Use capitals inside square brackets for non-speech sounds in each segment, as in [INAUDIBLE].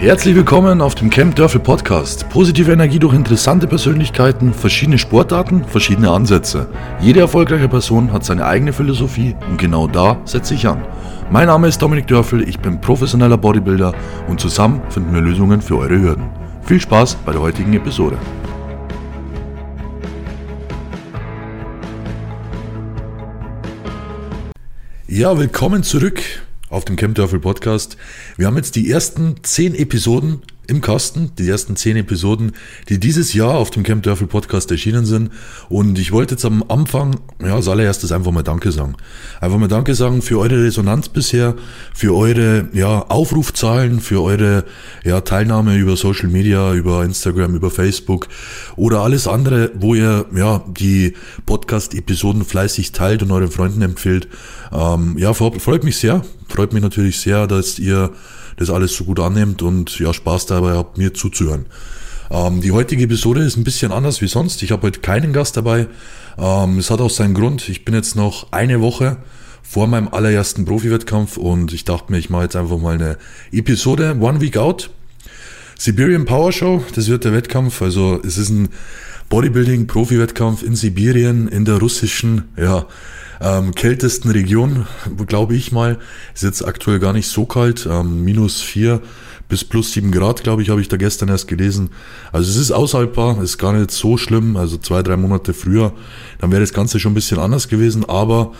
Herzlich willkommen auf dem Camp Dörfel Podcast. Positive Energie durch interessante Persönlichkeiten, verschiedene Sportarten, verschiedene Ansätze. Jede erfolgreiche Person hat seine eigene Philosophie und genau da setze ich an. Mein Name ist Dominik Dörfel, ich bin professioneller Bodybuilder und zusammen finden wir Lösungen für eure Hürden. Viel Spaß bei der heutigen Episode. Ja, willkommen zurück auf dem Camp Dörfel Podcast. Wir haben jetzt die ersten zehn Episoden im Kasten, die ersten zehn Episoden, die dieses Jahr auf dem Camp Dörfel Podcast erschienen sind. Und ich wollte jetzt am Anfang, ja, als allererstes einfach mal Danke sagen. Einfach mal Danke sagen für eure Resonanz bisher, für eure, ja, Aufrufzahlen, für eure, ja, Teilnahme über Social Media, über Instagram, über Facebook oder alles andere, wo ihr, ja, die Podcast-Episoden fleißig teilt und euren Freunden empfiehlt. Ähm, ja, freut mich sehr. Freut mich natürlich sehr, dass ihr das alles so gut annehmt und ja, Spaß dabei habt, mir zuzuhören. Ähm, die heutige Episode ist ein bisschen anders wie sonst. Ich habe heute keinen Gast dabei. Ähm, es hat auch seinen Grund. Ich bin jetzt noch eine Woche vor meinem allerersten Profi-Wettkampf und ich dachte mir, ich mache jetzt einfach mal eine Episode One Week Out. Siberian Power Show, das wird der Wettkampf. Also es ist ein Bodybuilding-Profi-Wettkampf in Sibirien, in der russischen, ja, ähm, kältesten Region, glaube ich mal. Ist jetzt aktuell gar nicht so kalt, ähm, minus vier bis plus sieben Grad, glaube ich, habe ich da gestern erst gelesen. Also es ist aushaltbar, ist gar nicht so schlimm, also zwei, drei Monate früher, dann wäre das Ganze schon ein bisschen anders gewesen, aber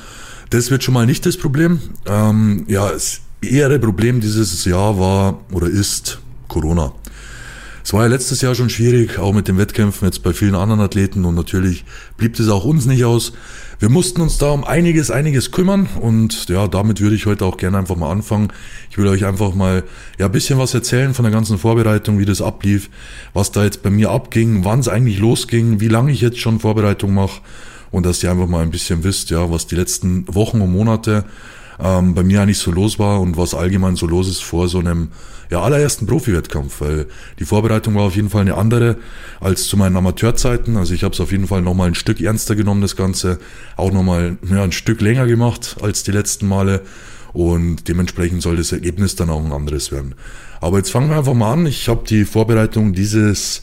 das wird schon mal nicht das Problem. Ähm, ja, das ehere Problem dieses Jahr war oder ist Corona. Es war ja letztes Jahr schon schwierig, auch mit den Wettkämpfen jetzt bei vielen anderen Athleten und natürlich blieb es auch uns nicht aus. Wir mussten uns da um einiges, einiges kümmern und ja, damit würde ich heute auch gerne einfach mal anfangen. Ich will euch einfach mal ja ein bisschen was erzählen von der ganzen Vorbereitung, wie das ablief, was da jetzt bei mir abging, wann es eigentlich losging, wie lange ich jetzt schon Vorbereitung mache und dass ihr einfach mal ein bisschen wisst, ja, was die letzten Wochen und Monate ähm, bei mir eigentlich so los war und was allgemein so los ist vor so einem ja, allerersten Profi-Wettkampf, weil die Vorbereitung war auf jeden Fall eine andere als zu meinen Amateurzeiten. Also ich habe es auf jeden Fall nochmal ein Stück ernster genommen, das Ganze, auch nochmal ja, ein Stück länger gemacht als die letzten Male und dementsprechend soll das Ergebnis dann auch ein anderes werden. Aber jetzt fangen wir einfach mal an. Ich habe die Vorbereitung dieses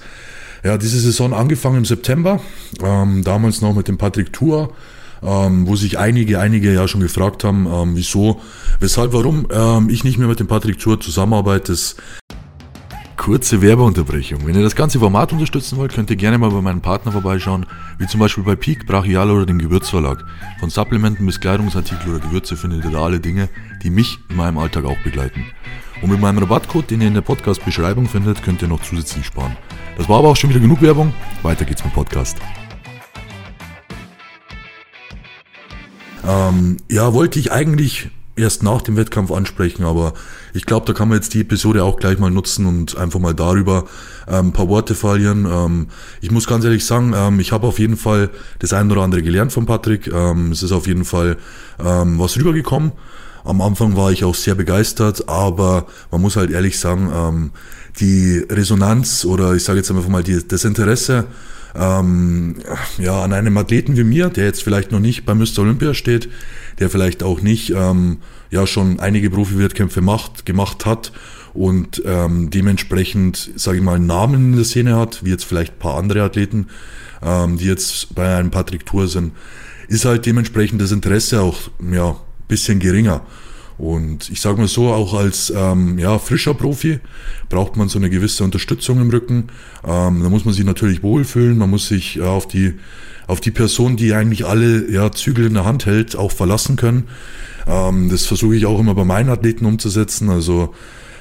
ja, diese Saison angefangen im September, ähm, damals noch mit dem Patrick Tour ähm, wo sich einige, einige ja schon gefragt haben, ähm, wieso, weshalb, warum ähm, ich nicht mehr mit dem Patrick Zur zusammenarbeite. Das Kurze Werbeunterbrechung. Wenn ihr das ganze Format unterstützen wollt, könnt ihr gerne mal bei meinem Partner vorbeischauen, wie zum Beispiel bei Peak, Brachial oder dem Gewürzverlag. Von Supplementen bis Kleidungsartikel oder Gewürze findet ihr da alle Dinge, die mich in meinem Alltag auch begleiten. Und mit meinem Rabattcode, den ihr in der Podcast-Beschreibung findet, könnt ihr noch zusätzlich sparen. Das war aber auch schon wieder genug Werbung. Weiter geht's mit dem Podcast. Ähm, ja, wollte ich eigentlich erst nach dem Wettkampf ansprechen, aber ich glaube, da kann man jetzt die Episode auch gleich mal nutzen und einfach mal darüber ähm, ein paar Worte verlieren. Ähm, ich muss ganz ehrlich sagen, ähm, ich habe auf jeden Fall das ein oder andere gelernt von Patrick. Ähm, es ist auf jeden Fall ähm, was rübergekommen. Am Anfang war ich auch sehr begeistert, aber man muss halt ehrlich sagen, ähm, die Resonanz oder ich sage jetzt einfach mal die, das Interesse ähm, ja, an einem Athleten wie mir, der jetzt vielleicht noch nicht bei Mr. Olympia steht, der vielleicht auch nicht ähm, ja schon einige Profi-Wettkämpfe macht, gemacht hat und ähm, dementsprechend, sage ich mal, einen Namen in der Szene hat, wie jetzt vielleicht ein paar andere Athleten, ähm, die jetzt bei einem Patrick Tour sind, ist halt dementsprechend das Interesse auch ja bisschen geringer. Und ich sage mal so, auch als ähm, ja, frischer Profi braucht man so eine gewisse Unterstützung im Rücken. Ähm, da muss man sich natürlich wohlfühlen, man muss sich ja, auf, die, auf die Person, die eigentlich alle ja, Zügel in der Hand hält, auch verlassen können. Ähm, das versuche ich auch immer bei meinen Athleten umzusetzen. Also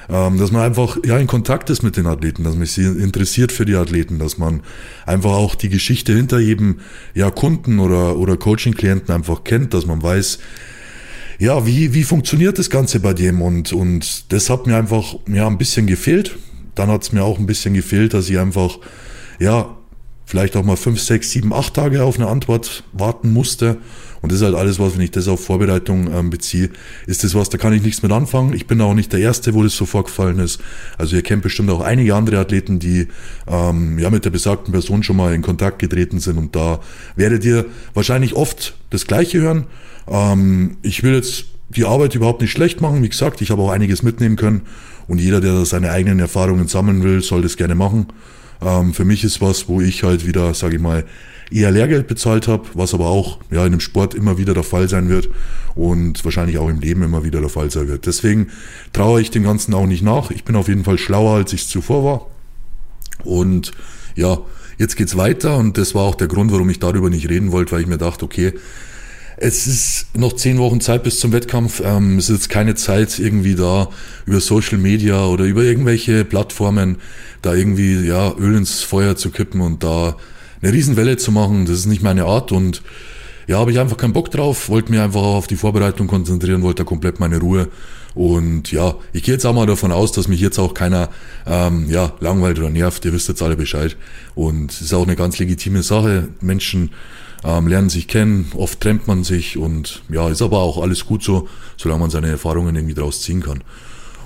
ähm, dass man einfach ja in Kontakt ist mit den Athleten, dass man sich interessiert für die Athleten, dass man einfach auch die Geschichte hinter jedem ja Kunden oder oder Coaching-Klienten einfach kennt, dass man weiß, ja, wie, wie funktioniert das Ganze bei dem? Und, und das hat mir einfach ja, ein bisschen gefehlt. Dann hat es mir auch ein bisschen gefehlt, dass ich einfach, ja, vielleicht auch mal fünf, sechs, sieben, acht Tage auf eine Antwort warten musste. Und das ist halt alles, was, wenn ich das auf Vorbereitung ähm, beziehe, ist das was, da kann ich nichts mit anfangen. Ich bin auch nicht der Erste, wo das so vorgefallen ist. Also ihr kennt bestimmt auch einige andere Athleten, die ähm, ja mit der besagten Person schon mal in Kontakt getreten sind. Und da werdet ihr wahrscheinlich oft das Gleiche hören. Ähm, ich will jetzt die Arbeit überhaupt nicht schlecht machen. Wie gesagt, ich habe auch einiges mitnehmen können. Und jeder, der seine eigenen Erfahrungen sammeln will, soll das gerne machen. Ähm, für mich ist was, wo ich halt wieder, sage ich mal, eher Lehrgeld bezahlt habe, was aber auch ja, in dem Sport immer wieder der Fall sein wird und wahrscheinlich auch im Leben immer wieder der Fall sein wird. Deswegen traue ich dem Ganzen auch nicht nach. Ich bin auf jeden Fall schlauer, als ich zuvor war. Und ja, jetzt geht's weiter und das war auch der Grund, warum ich darüber nicht reden wollte, weil ich mir dachte, okay, es ist noch zehn Wochen Zeit bis zum Wettkampf. Ähm, es ist jetzt keine Zeit irgendwie da über Social Media oder über irgendwelche Plattformen da irgendwie ja Öl ins Feuer zu kippen und da eine Riesenwelle zu machen. Das ist nicht meine Art und ja, habe ich einfach keinen Bock drauf, wollte mir einfach auf die Vorbereitung konzentrieren, wollte da komplett meine Ruhe. Und ja, ich gehe jetzt auch mal davon aus, dass mich jetzt auch keiner ähm, ja, langweilt oder nervt. Ihr wisst jetzt alle Bescheid. Und es ist auch eine ganz legitime Sache. Menschen ähm, lernen sich kennen, oft trennt man sich und ja, ist aber auch alles gut so, solange man seine Erfahrungen irgendwie draus ziehen kann.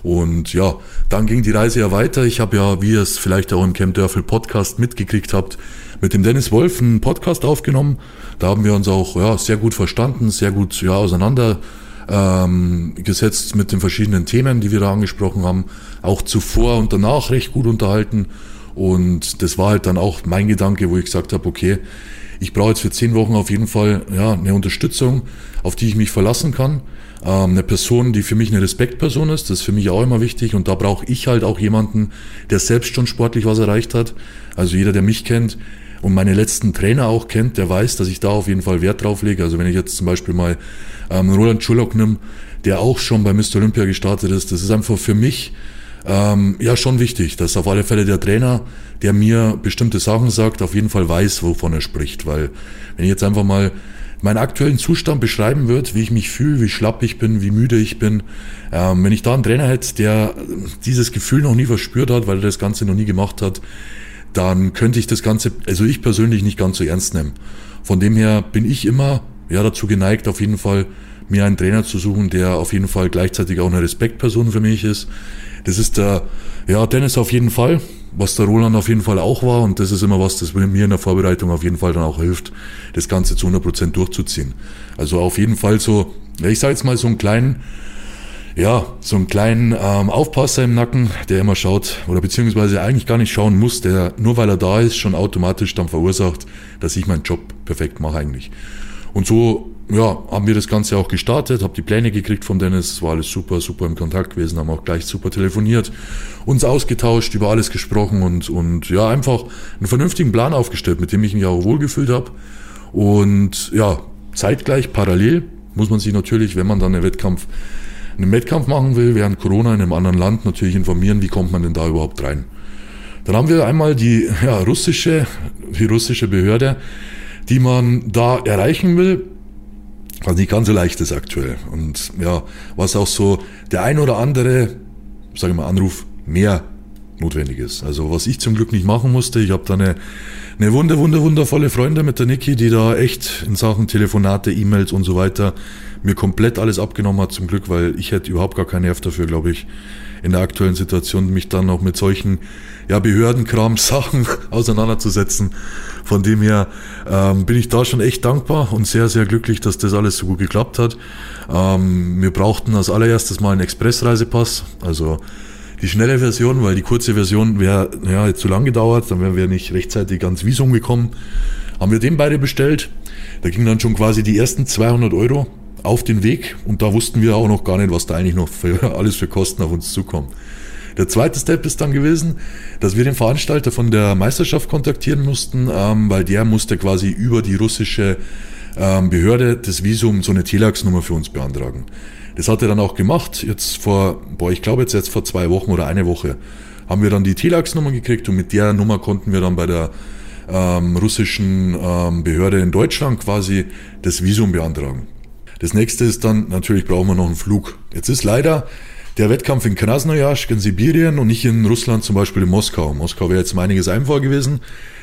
Und ja, dann ging die Reise ja weiter. Ich habe ja, wie ihr es vielleicht auch im Camp Dörfel Podcast mitgekriegt habt, mit dem Dennis Wolf einen Podcast aufgenommen. Da haben wir uns auch ja, sehr gut verstanden, sehr gut ja, auseinander ähm, gesetzt mit den verschiedenen Themen, die wir da angesprochen haben. Auch zuvor und danach recht gut unterhalten. Und das war halt dann auch mein Gedanke, wo ich gesagt habe, okay, ich brauche jetzt für zehn Wochen auf jeden Fall ja, eine Unterstützung, auf die ich mich verlassen kann. Ähm, eine Person, die für mich eine Respektperson ist, das ist für mich auch immer wichtig. Und da brauche ich halt auch jemanden, der selbst schon sportlich was erreicht hat. Also jeder, der mich kennt und meine letzten Trainer auch kennt, der weiß, dass ich da auf jeden Fall Wert drauf lege. Also wenn ich jetzt zum Beispiel mal ähm, Roland Schullock nehme, der auch schon bei Mr. Olympia gestartet ist, das ist einfach für mich ähm, ja, schon wichtig, dass auf alle Fälle der Trainer, der mir bestimmte Sachen sagt, auf jeden Fall weiß, wovon er spricht. Weil wenn ich jetzt einfach mal meinen aktuellen Zustand beschreiben würde, wie ich mich fühle, wie schlapp ich bin, wie müde ich bin, ähm, wenn ich da einen Trainer hätte, der dieses Gefühl noch nie verspürt hat, weil er das Ganze noch nie gemacht hat, dann könnte ich das Ganze, also ich persönlich nicht ganz so ernst nehmen. Von dem her bin ich immer ja, dazu geneigt, auf jeden Fall mir einen Trainer zu suchen, der auf jeden Fall gleichzeitig auch eine Respektperson für mich ist, das ist der, ja, Dennis auf jeden Fall, was der Roland auf jeden Fall auch war. Und das ist immer was, das mir in der Vorbereitung auf jeden Fall dann auch hilft, das Ganze zu 100 Prozent durchzuziehen. Also auf jeden Fall so, ich sage jetzt mal so einen kleinen, ja, so einen kleinen ähm, Aufpasser im Nacken, der immer schaut oder beziehungsweise eigentlich gar nicht schauen muss, der nur weil er da ist, schon automatisch dann verursacht, dass ich meinen Job perfekt mache eigentlich. Und so ja, haben wir das Ganze auch gestartet, habe die Pläne gekriegt von Dennis, es war alles super, super im Kontakt gewesen, haben auch gleich super telefoniert, uns ausgetauscht, über alles gesprochen und, und ja, einfach einen vernünftigen Plan aufgestellt, mit dem ich mich auch wohlgefühlt habe. Und ja, zeitgleich, parallel, muss man sich natürlich, wenn man dann einen Wettkampf, einen Wettkampf machen will, während Corona in einem anderen Land, natürlich informieren, wie kommt man denn da überhaupt rein. Dann haben wir einmal die ja, russische, die russische Behörde, die man da erreichen will, was nicht ganz so leicht ist aktuell. Und ja, was auch so der ein oder andere, sage ich mal, Anruf mehr notwendig ist. Also was ich zum Glück nicht machen musste, ich habe da eine, eine wunder, wunder, wundervolle Freundin mit der Niki, die da echt in Sachen Telefonate, E-Mails und so weiter mir komplett alles abgenommen hat zum Glück, weil ich hätte überhaupt gar keinen Nerv dafür, glaube ich, in der aktuellen Situation mich dann auch mit solchen ja, Behördenkram-Sachen [LAUGHS] auseinanderzusetzen. Von dem her ähm, bin ich da schon echt dankbar und sehr, sehr glücklich, dass das alles so gut geklappt hat. Ähm, wir brauchten als allererstes mal einen Expressreisepass, also die schnelle Version, weil die kurze Version wäre ja, zu lang gedauert, dann wären wir nicht rechtzeitig ans Visum gekommen. Haben wir den beide bestellt. Da ging dann schon quasi die ersten 200 Euro auf den Weg und da wussten wir auch noch gar nicht, was da eigentlich noch für, [LAUGHS] alles für Kosten auf uns zukommen. Der zweite Step ist dann gewesen, dass wir den Veranstalter von der Meisterschaft kontaktieren mussten, ähm, weil der musste quasi über die russische ähm, Behörde das Visum so eine Telex-Nummer für uns beantragen. Das hat er dann auch gemacht. Jetzt vor, boah, ich glaube jetzt, jetzt vor zwei Wochen oder eine Woche haben wir dann die Telex-Nummer gekriegt und mit der Nummer konnten wir dann bei der ähm, russischen ähm, Behörde in Deutschland quasi das Visum beantragen. Das nächste ist dann, natürlich brauchen wir noch einen Flug. Jetzt ist leider der Wettkampf in Krasnojarsk in Sibirien und nicht in Russland, zum Beispiel in Moskau. Moskau wäre jetzt um einiges einfacher gewesen.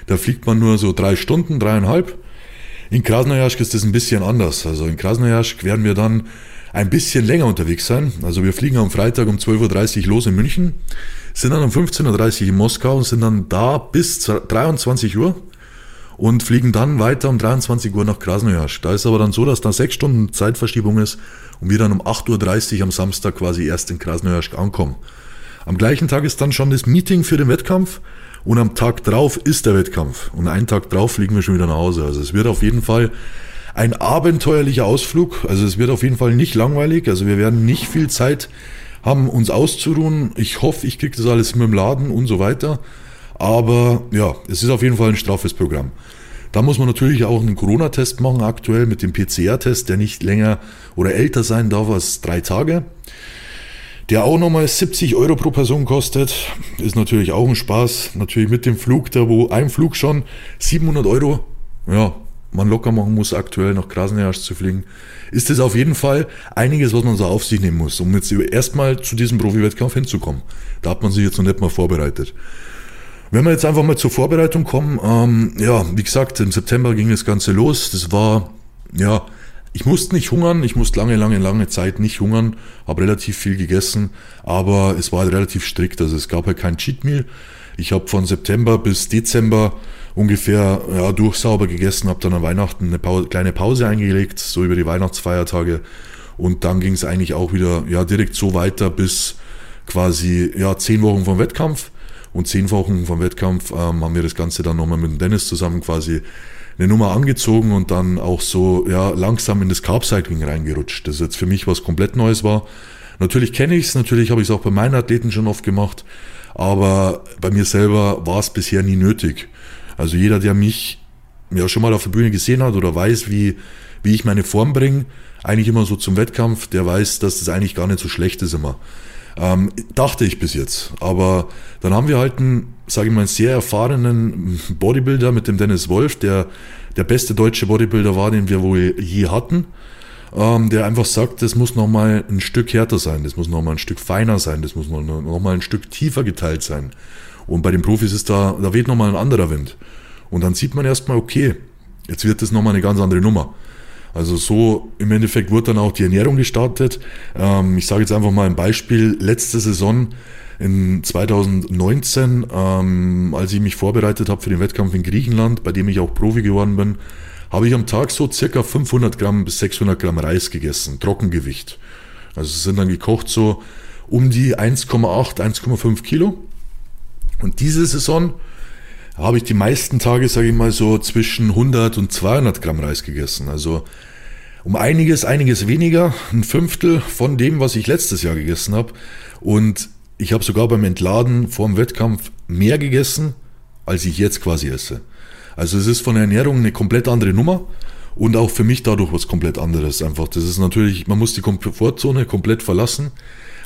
Da fliegt man nur so drei Stunden, dreieinhalb. In Krasnojarsk ist das ein bisschen anders. Also in Krasnojarsk werden wir dann ein bisschen länger unterwegs sein. Also wir fliegen am Freitag um 12.30 Uhr los in München, sind dann um 15.30 Uhr in Moskau und sind dann da bis 23 Uhr und fliegen dann weiter um 23 Uhr nach Krasnojarsk. Da ist aber dann so, dass da sechs Stunden Zeitverschiebung ist und wir dann um 8.30 Uhr am Samstag quasi erst in Krasnojarsk ankommen. Am gleichen Tag ist dann schon das Meeting für den Wettkampf und am Tag drauf ist der Wettkampf. Und einen Tag drauf fliegen wir schon wieder nach Hause. Also es wird auf jeden Fall ein abenteuerlicher Ausflug. Also es wird auf jeden Fall nicht langweilig. Also wir werden nicht viel Zeit haben, uns auszuruhen. Ich hoffe, ich kriege das alles mit dem Laden und so weiter. Aber ja, es ist auf jeden Fall ein straffes Programm. Da muss man natürlich auch einen Corona-Test machen, aktuell mit dem PCR-Test, der nicht länger oder älter sein darf als drei Tage. Der auch nochmal 70 Euro pro Person kostet. Ist natürlich auch ein Spaß. Natürlich mit dem Flug, da wo ein Flug schon 700 Euro, ja, man locker machen muss, aktuell nach Krasnojarsk zu fliegen, ist es auf jeden Fall einiges, was man so auf sich nehmen muss, um jetzt erstmal zu diesem Profi-Wettkampf hinzukommen. Da hat man sich jetzt noch nicht mal vorbereitet. Wenn wir jetzt einfach mal zur Vorbereitung kommen, ähm, ja, wie gesagt, im September ging das Ganze los. Das war, ja, ich musste nicht hungern, ich musste lange, lange, lange Zeit nicht hungern, habe relativ viel gegessen, aber es war halt relativ strikt, also es gab halt kein Cheat Meal. Ich habe von September bis Dezember ungefähr ja, durchsauber gegessen, habe dann an Weihnachten eine Pause, kleine Pause eingelegt, so über die Weihnachtsfeiertage. Und dann ging es eigentlich auch wieder ja, direkt so weiter bis quasi ja, zehn Wochen vom Wettkampf. Und zehn Wochen vom Wettkampf ähm, haben wir das Ganze dann nochmal mit Dennis zusammen quasi eine Nummer angezogen und dann auch so ja, langsam in das Carb-Cycling reingerutscht. Das jetzt für mich was komplett Neues war. Natürlich kenne ich es, natürlich habe ich es auch bei meinen Athleten schon oft gemacht, aber bei mir selber war es bisher nie nötig. Also jeder, der mich ja schon mal auf der Bühne gesehen hat oder weiß, wie, wie ich meine Form bringe, eigentlich immer so zum Wettkampf, der weiß, dass das eigentlich gar nicht so schlecht ist immer. Ähm, dachte ich bis jetzt. Aber dann haben wir halt einen, sage ich mal, einen sehr erfahrenen Bodybuilder mit dem Dennis Wolf, der der beste deutsche Bodybuilder war, den wir wohl je hatten. Ähm, der einfach sagt, das muss nochmal ein Stück härter sein, das muss nochmal ein Stück feiner sein, das muss nochmal ein Stück tiefer geteilt sein. Und bei den Profis ist da, da weht nochmal ein anderer Wind. Und dann sieht man erstmal, okay, jetzt wird das nochmal eine ganz andere Nummer. Also so im Endeffekt wurde dann auch die Ernährung gestartet. Ähm, ich sage jetzt einfach mal ein Beispiel. Letzte Saison in 2019, ähm, als ich mich vorbereitet habe für den Wettkampf in Griechenland, bei dem ich auch Profi geworden bin, habe ich am Tag so circa 500 Gramm bis 600 Gramm Reis gegessen, Trockengewicht. Also es sind dann gekocht so um die 1,8, 1,5 Kilo. Und diese Saison habe ich die meisten Tage, sage ich mal so, zwischen 100 und 200 Gramm Reis gegessen. Also um einiges, einiges weniger, ein Fünftel von dem, was ich letztes Jahr gegessen habe. Und ich habe sogar beim Entladen vor dem Wettkampf mehr gegessen, als ich jetzt quasi esse. Also es ist von der Ernährung eine komplett andere Nummer und auch für mich dadurch was komplett anderes. Einfach, das ist natürlich, man muss die Komfortzone komplett verlassen.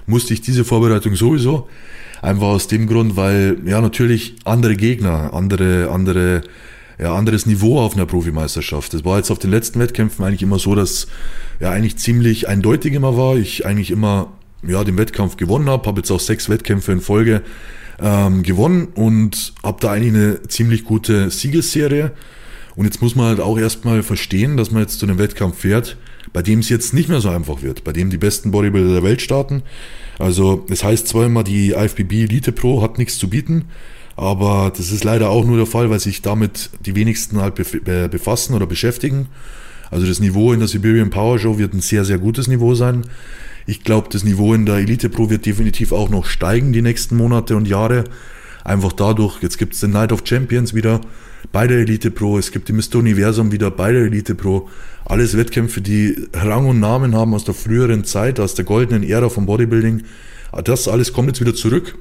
Musste ich diese Vorbereitung sowieso. Einfach aus dem Grund, weil ja natürlich andere Gegner, andere, andere, ja, anderes Niveau auf einer Profimeisterschaft. Das war jetzt auf den letzten Wettkämpfen eigentlich immer so, dass ja eigentlich ziemlich eindeutig immer war. Ich eigentlich immer ja den Wettkampf gewonnen habe, habe jetzt auch sechs Wettkämpfe in Folge ähm, gewonnen und habe da eigentlich eine ziemlich gute Siegesserie. Und jetzt muss man halt auch erstmal verstehen, dass man jetzt zu einem Wettkampf fährt, bei dem es jetzt nicht mehr so einfach wird, bei dem die besten Bodybuilder der Welt starten. Also es heißt zwar immer, die IFBB Elite Pro hat nichts zu bieten, aber das ist leider auch nur der Fall, weil sich damit die wenigsten halt befassen oder beschäftigen. Also das Niveau in der Siberian Power Show wird ein sehr, sehr gutes Niveau sein. Ich glaube, das Niveau in der Elite Pro wird definitiv auch noch steigen die nächsten Monate und Jahre. Einfach dadurch, jetzt gibt es den Night of Champions wieder bei der Elite Pro, es gibt die Mr. Universum wieder bei der Elite Pro. Alles Wettkämpfe, die Rang und Namen haben aus der früheren Zeit, aus der goldenen Ära vom Bodybuilding. Das alles kommt jetzt wieder zurück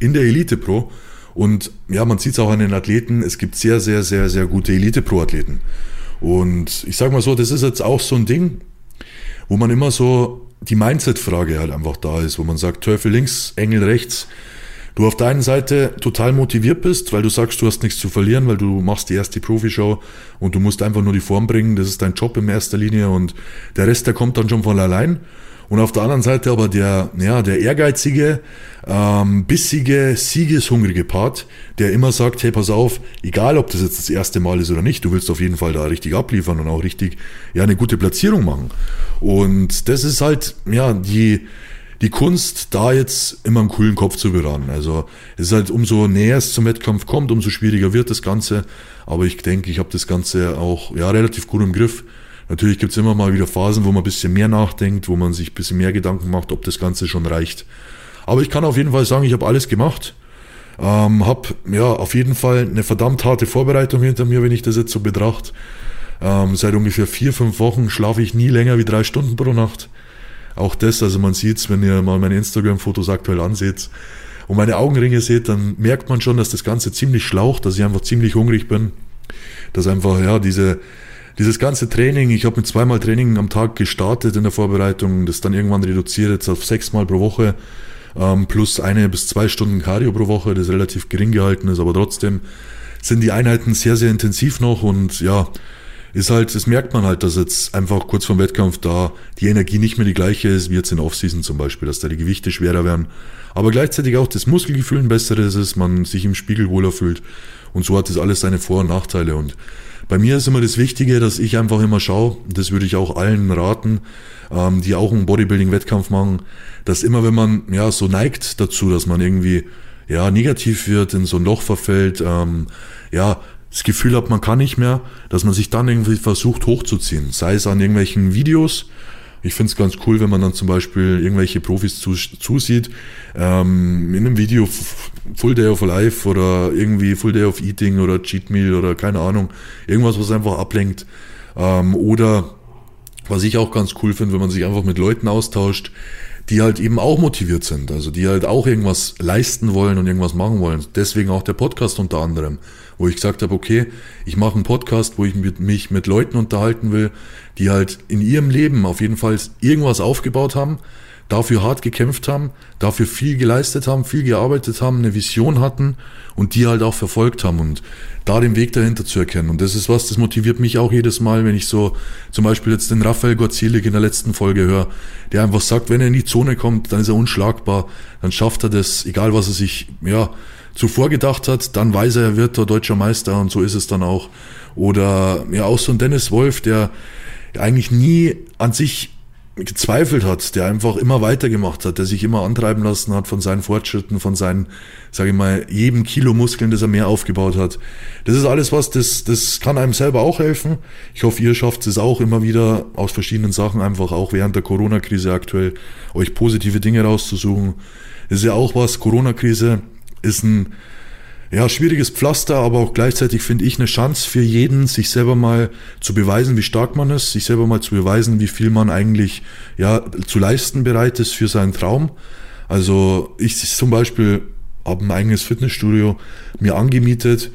in der Elite Pro. Und ja, man sieht es auch an den Athleten, es gibt sehr, sehr, sehr, sehr gute Elite Pro-Athleten. Und ich sage mal so, das ist jetzt auch so ein Ding, wo man immer so die Mindset-Frage halt einfach da ist, wo man sagt, Teufel links, Engel rechts. Du auf der einen Seite total motiviert bist, weil du sagst, du hast nichts zu verlieren, weil du machst die erste Profi-Show und du musst einfach nur die Form bringen, das ist dein Job in erster Linie und der Rest, der kommt dann schon von allein. Und auf der anderen Seite aber der, ja, der ehrgeizige, ähm, bissige, siegeshungrige Part, der immer sagt, hey, pass auf, egal ob das jetzt das erste Mal ist oder nicht, du willst auf jeden Fall da richtig abliefern und auch richtig, ja, eine gute Platzierung machen. Und das ist halt, ja, die, die Kunst, da jetzt immer einen coolen Kopf zu bewahren. Also es ist halt, umso näher es zum Wettkampf kommt, umso schwieriger wird das Ganze. Aber ich denke, ich habe das Ganze auch ja, relativ gut im Griff. Natürlich gibt es immer mal wieder Phasen, wo man ein bisschen mehr nachdenkt, wo man sich ein bisschen mehr Gedanken macht, ob das Ganze schon reicht. Aber ich kann auf jeden Fall sagen, ich habe alles gemacht. Ähm, habe ja auf jeden Fall eine verdammt harte Vorbereitung hinter mir, wenn ich das jetzt so betrachte. Ähm, seit ungefähr vier, fünf Wochen schlafe ich nie länger wie drei Stunden pro Nacht. Auch das, also man sieht es, wenn ihr mal meine Instagram-Fotos aktuell anseht und meine Augenringe seht, dann merkt man schon, dass das Ganze ziemlich schlaucht, dass ich einfach ziemlich hungrig bin. Dass einfach, ja, diese, dieses ganze Training, ich habe mit zweimal Training am Tag gestartet in der Vorbereitung, das dann irgendwann reduziert jetzt auf sechsmal pro Woche, ähm, plus eine bis zwei Stunden Cardio pro Woche, das relativ gering gehalten ist, aber trotzdem sind die Einheiten sehr, sehr intensiv noch und ja, ist halt, das merkt man halt, dass jetzt einfach kurz vorm Wettkampf da die Energie nicht mehr die gleiche ist, wie jetzt in Offseason zum Beispiel, dass da die Gewichte schwerer werden. Aber gleichzeitig auch das Muskelgefühl ein besseres ist, man sich im Spiegel wohler fühlt. Und so hat das alles seine Vor- und Nachteile. Und bei mir ist immer das Wichtige, dass ich einfach immer schaue, das würde ich auch allen raten, ähm, die auch einen Bodybuilding-Wettkampf machen, dass immer, wenn man ja so neigt dazu, dass man irgendwie ja negativ wird, in so ein Loch verfällt, ähm, ja, das Gefühl hat, man kann nicht mehr, dass man sich dann irgendwie versucht hochzuziehen. Sei es an irgendwelchen Videos. Ich finde es ganz cool, wenn man dann zum Beispiel irgendwelche Profis zusieht, ähm, in einem Video Full Day of Life oder irgendwie Full Day of Eating oder Cheat Meal oder keine Ahnung, irgendwas, was einfach ablenkt. Ähm, oder was ich auch ganz cool finde, wenn man sich einfach mit Leuten austauscht, die halt eben auch motiviert sind, also die halt auch irgendwas leisten wollen und irgendwas machen wollen. Deswegen auch der Podcast unter anderem, wo ich gesagt habe, okay, ich mache einen Podcast, wo ich mich mit Leuten unterhalten will, die halt in ihrem Leben auf jeden Fall irgendwas aufgebaut haben, dafür hart gekämpft haben, dafür viel geleistet haben, viel gearbeitet haben, eine Vision hatten und die halt auch verfolgt haben und da den Weg dahinter zu erkennen. Und das ist was, das motiviert mich auch jedes Mal, wenn ich so zum Beispiel jetzt den Raphael Gorzilik in der letzten Folge höre, der einfach sagt, wenn er in die Zone kommt, dann ist er unschlagbar, dann schafft er das, egal was er sich, ja, zuvor gedacht hat, dann weiß er, er wird der deutscher Meister und so ist es dann auch. Oder ja, auch so ein Dennis Wolf, der eigentlich nie an sich gezweifelt hat, der einfach immer weitergemacht hat, der sich immer antreiben lassen hat von seinen Fortschritten, von seinen, sage ich mal, jedem Kilo Muskeln, das er mehr aufgebaut hat. Das ist alles was, das, das kann einem selber auch helfen. Ich hoffe, ihr schafft es auch immer wieder aus verschiedenen Sachen, einfach auch während der Corona-Krise aktuell, euch positive Dinge rauszusuchen. Das ist ja auch was, Corona-Krise ist ein ja, schwieriges Pflaster, aber auch gleichzeitig finde ich eine Chance für jeden, sich selber mal zu beweisen, wie stark man ist, sich selber mal zu beweisen, wie viel man eigentlich ja, zu leisten bereit ist für seinen Traum. Also ich zum Beispiel habe ein eigenes Fitnessstudio mir angemietet,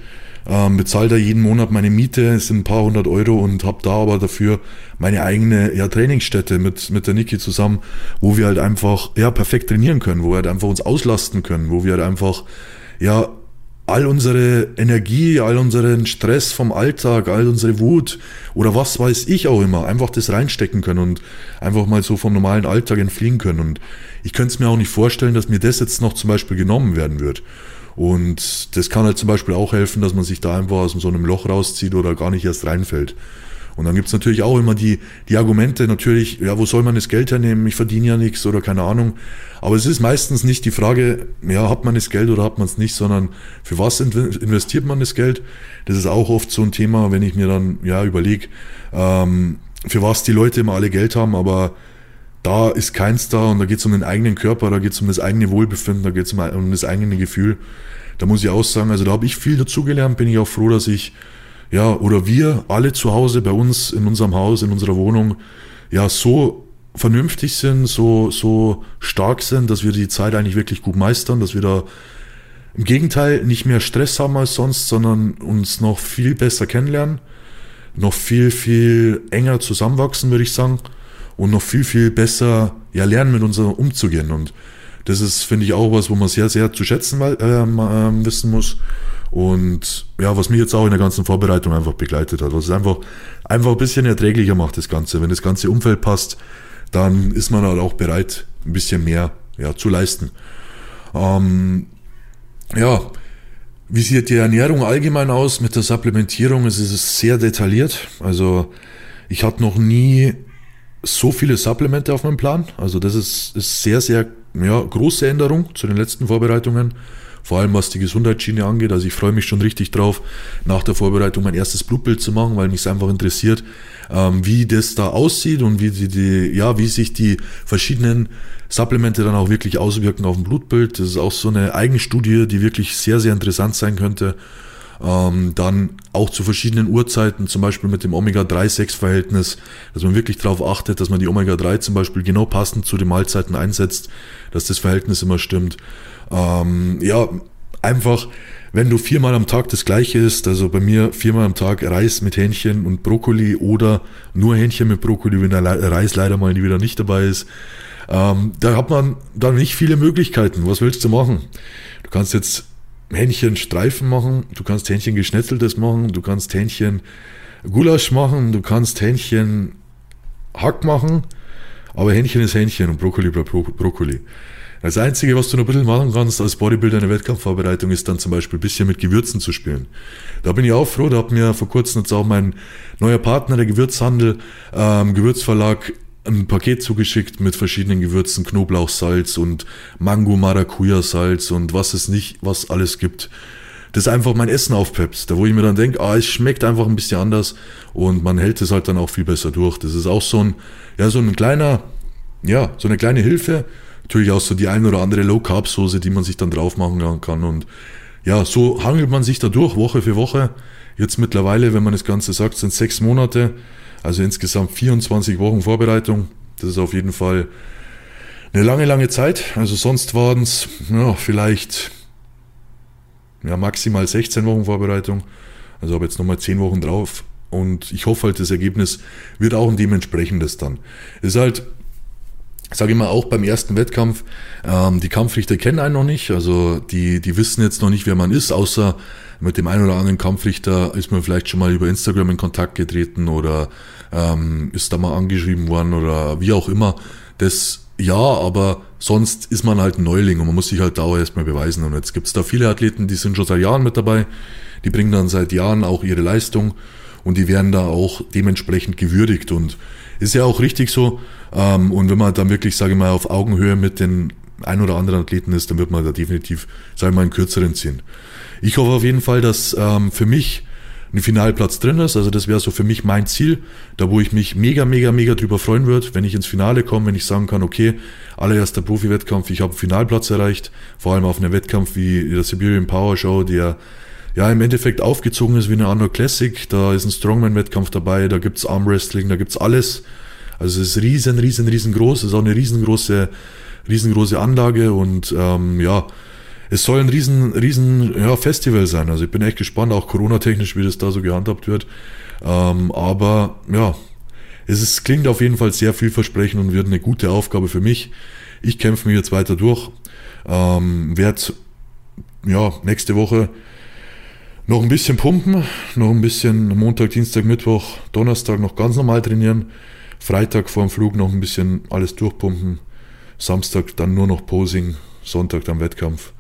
ähm, bezahle da jeden Monat meine Miete, sind ein paar hundert Euro und habe da aber dafür meine eigene ja, Trainingsstätte mit, mit der Niki zusammen, wo wir halt einfach ja, perfekt trainieren können, wo wir halt einfach uns auslasten können, wo wir halt einfach ja all unsere Energie, all unseren Stress vom Alltag, all unsere Wut oder was weiß ich auch immer, einfach das reinstecken können und einfach mal so vom normalen Alltag entfliehen können. Und ich könnte es mir auch nicht vorstellen, dass mir das jetzt noch zum Beispiel genommen werden wird. Und das kann halt zum Beispiel auch helfen, dass man sich da einfach aus so einem Loch rauszieht oder gar nicht erst reinfällt. Und dann gibt's natürlich auch immer die, die Argumente, natürlich, ja, wo soll man das Geld hernehmen? Ich verdiene ja nichts oder keine Ahnung. Aber es ist meistens nicht die Frage, ja, hat man das Geld oder hat man es nicht, sondern für was investiert man das Geld? Das ist auch oft so ein Thema, wenn ich mir dann ja überlege, ähm, für was die Leute immer alle Geld haben, aber da ist keins da und da geht's um den eigenen Körper, da geht's um das eigene Wohlbefinden, da geht's um, um das eigene Gefühl. Da muss ich auch sagen, also da habe ich viel dazugelernt, bin ich auch froh, dass ich ja, oder wir alle zu Hause bei uns in unserem Haus, in unserer Wohnung, ja, so vernünftig sind, so, so stark sind, dass wir die Zeit eigentlich wirklich gut meistern, dass wir da im Gegenteil nicht mehr Stress haben als sonst, sondern uns noch viel besser kennenlernen, noch viel, viel enger zusammenwachsen, würde ich sagen, und noch viel, viel besser ja, lernen, mit uns umzugehen. Und das ist, finde ich, auch was, wo man sehr, sehr zu schätzen äh, äh, wissen muss. Und ja, was mich jetzt auch in der ganzen Vorbereitung einfach begleitet hat, was es einfach, einfach ein bisschen erträglicher macht, das Ganze. Wenn das ganze Umfeld passt, dann ist man halt auch bereit, ein bisschen mehr ja, zu leisten. Ähm, ja, wie sieht die Ernährung allgemein aus mit der Supplementierung? Es ist sehr detailliert. Also ich hatte noch nie so viele Supplemente auf meinem Plan. Also das ist, ist sehr, sehr ja, große Änderung zu den letzten Vorbereitungen. Vor allem was die Gesundheitsschiene angeht. Also ich freue mich schon richtig drauf, nach der Vorbereitung mein erstes Blutbild zu machen, weil mich es einfach interessiert, ähm, wie das da aussieht und wie die, die, ja, wie sich die verschiedenen Supplemente dann auch wirklich auswirken auf dem Blutbild. Das ist auch so eine Eigenstudie, die wirklich sehr, sehr interessant sein könnte. Ähm, dann auch zu verschiedenen Uhrzeiten, zum Beispiel mit dem Omega-3-6-Verhältnis, dass man wirklich darauf achtet, dass man die Omega-3 zum Beispiel genau passend zu den Mahlzeiten einsetzt, dass das Verhältnis immer stimmt. Ähm, ja, einfach, wenn du viermal am Tag das gleiche isst, also bei mir viermal am Tag Reis mit Hähnchen und Brokkoli oder nur Hähnchen mit Brokkoli, wenn der Reis leider mal wieder nicht dabei ist, ähm, da hat man dann nicht viele Möglichkeiten. Was willst du machen? Du kannst jetzt Hähnchen Streifen machen, du kannst Hähnchen geschnetzeltes machen, du kannst Hähnchen Gulasch machen, du kannst Hähnchen Hack machen, aber Hähnchen ist Hähnchen und Brokkoli bleibt Brokkoli. Das Einzige, was du noch ein bisschen machen kannst als Bodybuilder in der Wettkampfvorbereitung, ist dann zum Beispiel ein bisschen mit Gewürzen zu spielen. Da bin ich auch froh, da hat mir vor kurzem jetzt auch mein neuer Partner, der Gewürzhandel, ähm, Gewürzverlag, ein Paket zugeschickt mit verschiedenen Gewürzen, Knoblauchsalz und Mango-Maracuja-Salz und was es nicht, was alles gibt. Das einfach mein Essen aufpepst, da wo ich mir dann denke, ah, es schmeckt einfach ein bisschen anders und man hält es halt dann auch viel besser durch. Das ist auch so ein, ja, so ein kleiner, ja, so eine kleine Hilfe. Natürlich auch so die ein oder andere Low-Carb-Soße, die man sich dann drauf machen kann und ja, so hangelt man sich da durch, Woche für Woche. Jetzt mittlerweile, wenn man das Ganze sagt, sind sechs Monate. Also insgesamt 24 Wochen Vorbereitung. Das ist auf jeden Fall eine lange, lange Zeit. Also sonst waren es ja, vielleicht ja, maximal 16 Wochen Vorbereitung. Also habe jetzt nochmal 10 Wochen drauf. Und ich hoffe halt, das Ergebnis wird auch ein dementsprechendes dann. Es ist halt, sage ich mal, auch beim ersten Wettkampf, ähm, die Kampfrichter kennen einen noch nicht. Also die, die wissen jetzt noch nicht, wer man ist, außer mit dem einen oder anderen Kampfrichter ist man vielleicht schon mal über Instagram in Kontakt getreten oder ähm, ist da mal angeschrieben worden oder wie auch immer. Das ja, aber sonst ist man halt ein Neuling und man muss sich halt da erstmal beweisen. Und jetzt gibt es da viele Athleten, die sind schon seit Jahren mit dabei, die bringen dann seit Jahren auch ihre Leistung und die werden da auch dementsprechend gewürdigt und ist ja auch richtig so. Ähm, und wenn man dann wirklich, sage ich mal, auf Augenhöhe mit den ein oder anderen Athleten ist, dann wird man da definitiv, sage ich mal, einen kürzeren ziehen. Ich hoffe auf jeden Fall, dass ähm, für mich ein Finalplatz drin ist. Also das wäre so für mich mein Ziel, da wo ich mich mega, mega, mega drüber freuen würde, wenn ich ins Finale komme, wenn ich sagen kann, okay, allererster Profi-Wettkampf, ich habe einen Finalplatz erreicht, vor allem auf einem Wettkampf wie der Siberian Power Show, der ja im Endeffekt aufgezogen ist wie eine andere Classic. Da ist ein Strongman-Wettkampf dabei, da gibt's Armwrestling, da gibt's alles. Also es ist riesen, riesen, riesengroß, es ist auch eine riesengroße, riesengroße Anlage und ähm, ja, es soll ein riesen, riesen ja, Festival sein. Also ich bin echt gespannt, auch Corona-technisch, wie das da so gehandhabt wird. Ähm, aber ja, es ist, klingt auf jeden Fall sehr vielversprechend und wird eine gute Aufgabe für mich. Ich kämpfe mich jetzt weiter durch. Ähm, werde ja, nächste Woche noch ein bisschen pumpen, noch ein bisschen Montag, Dienstag, Mittwoch, Donnerstag noch ganz normal trainieren. Freitag vor dem Flug noch ein bisschen alles durchpumpen. Samstag dann nur noch Posing, Sonntag dann Wettkampf.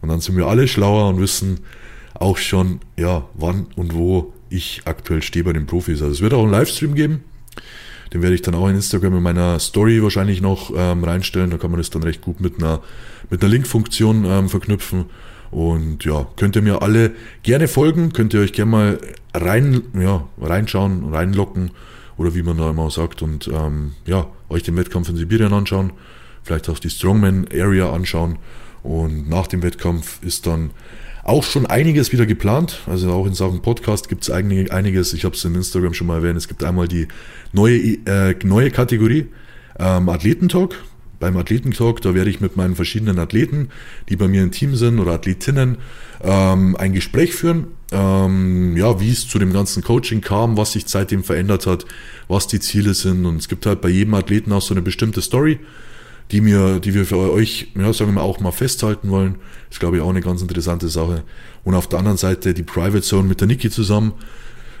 Und dann sind wir alle schlauer und wissen auch schon, ja, wann und wo ich aktuell stehe bei den Profis. Also es wird auch einen Livestream geben. Den werde ich dann auch in Instagram in meiner Story wahrscheinlich noch ähm, reinstellen. Da kann man das dann recht gut mit einer, mit einer Link-Funktion ähm, verknüpfen. Und ja, könnt ihr mir alle gerne folgen, könnt ihr euch gerne mal rein, ja, reinschauen, reinlocken oder wie man da immer sagt. Und ähm, ja, euch den Wettkampf in Sibirien anschauen, vielleicht auch die Strongman Area anschauen. Und nach dem Wettkampf ist dann auch schon einiges wieder geplant. Also auch in Sachen Podcast gibt es einiges. Ich habe es in Instagram schon mal erwähnt. Es gibt einmal die neue, äh, neue Kategorie ähm, Athletentalk. Beim Athletentalk, da werde ich mit meinen verschiedenen Athleten, die bei mir im Team sind oder Athletinnen, ähm, ein Gespräch führen. Ähm, ja, wie es zu dem ganzen Coaching kam, was sich seitdem verändert hat, was die Ziele sind. Und es gibt halt bei jedem Athleten auch so eine bestimmte Story die, mir, die wir für euch, ja, sagen wir mal, auch mal festhalten wollen. ist, glaube ich, auch eine ganz interessante Sache. Und auf der anderen Seite die Private Zone mit der Niki zusammen,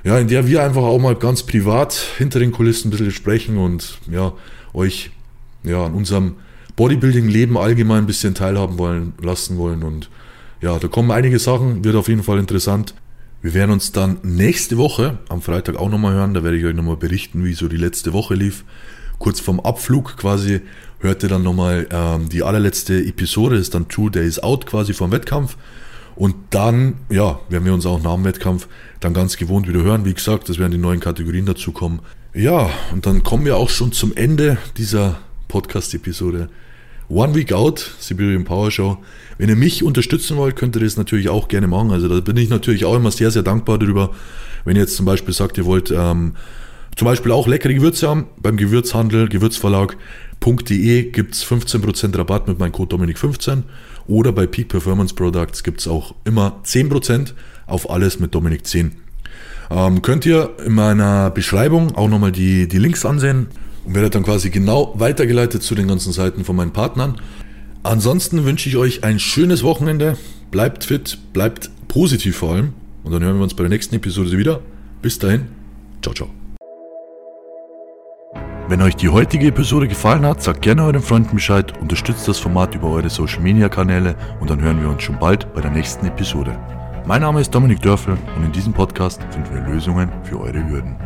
ja, in der wir einfach auch mal ganz privat hinter den Kulissen ein bisschen sprechen und ja, euch ja, an unserem Bodybuilding-Leben allgemein ein bisschen teilhaben wollen, lassen wollen. Und ja, da kommen einige Sachen, wird auf jeden Fall interessant. Wir werden uns dann nächste Woche am Freitag auch nochmal hören. Da werde ich euch nochmal berichten, wie so die letzte Woche lief. Kurz vorm Abflug quasi hört ihr dann nochmal ähm, die allerletzte Episode, ist dann Two Days Out quasi vom Wettkampf. Und dann, ja, werden wir uns auch nach dem Wettkampf dann ganz gewohnt wieder hören. Wie gesagt, das werden die neuen Kategorien dazukommen. Ja, und dann kommen wir auch schon zum Ende dieser Podcast-Episode. One Week Out, Siberian Power Show. Wenn ihr mich unterstützen wollt, könnt ihr das natürlich auch gerne machen. Also da bin ich natürlich auch immer sehr, sehr dankbar darüber. Wenn ihr jetzt zum Beispiel sagt, ihr wollt ähm, zum Beispiel auch leckere Gewürze haben, beim Gewürzhandel, Gewürzverlag.de gibt es 15% Rabatt mit meinem Code Dominik15 oder bei Peak Performance Products gibt es auch immer 10% auf alles mit Dominik 10. Ähm, könnt ihr in meiner Beschreibung auch nochmal die, die Links ansehen und werdet dann quasi genau weitergeleitet zu den ganzen Seiten von meinen Partnern. Ansonsten wünsche ich euch ein schönes Wochenende. Bleibt fit, bleibt positiv vor allem. Und dann hören wir uns bei der nächsten Episode wieder. Bis dahin, ciao, ciao. Wenn euch die heutige Episode gefallen hat, sagt gerne euren Freunden Bescheid, unterstützt das Format über eure Social Media Kanäle und dann hören wir uns schon bald bei der nächsten Episode. Mein Name ist Dominik Dörfel und in diesem Podcast finden wir Lösungen für eure Hürden.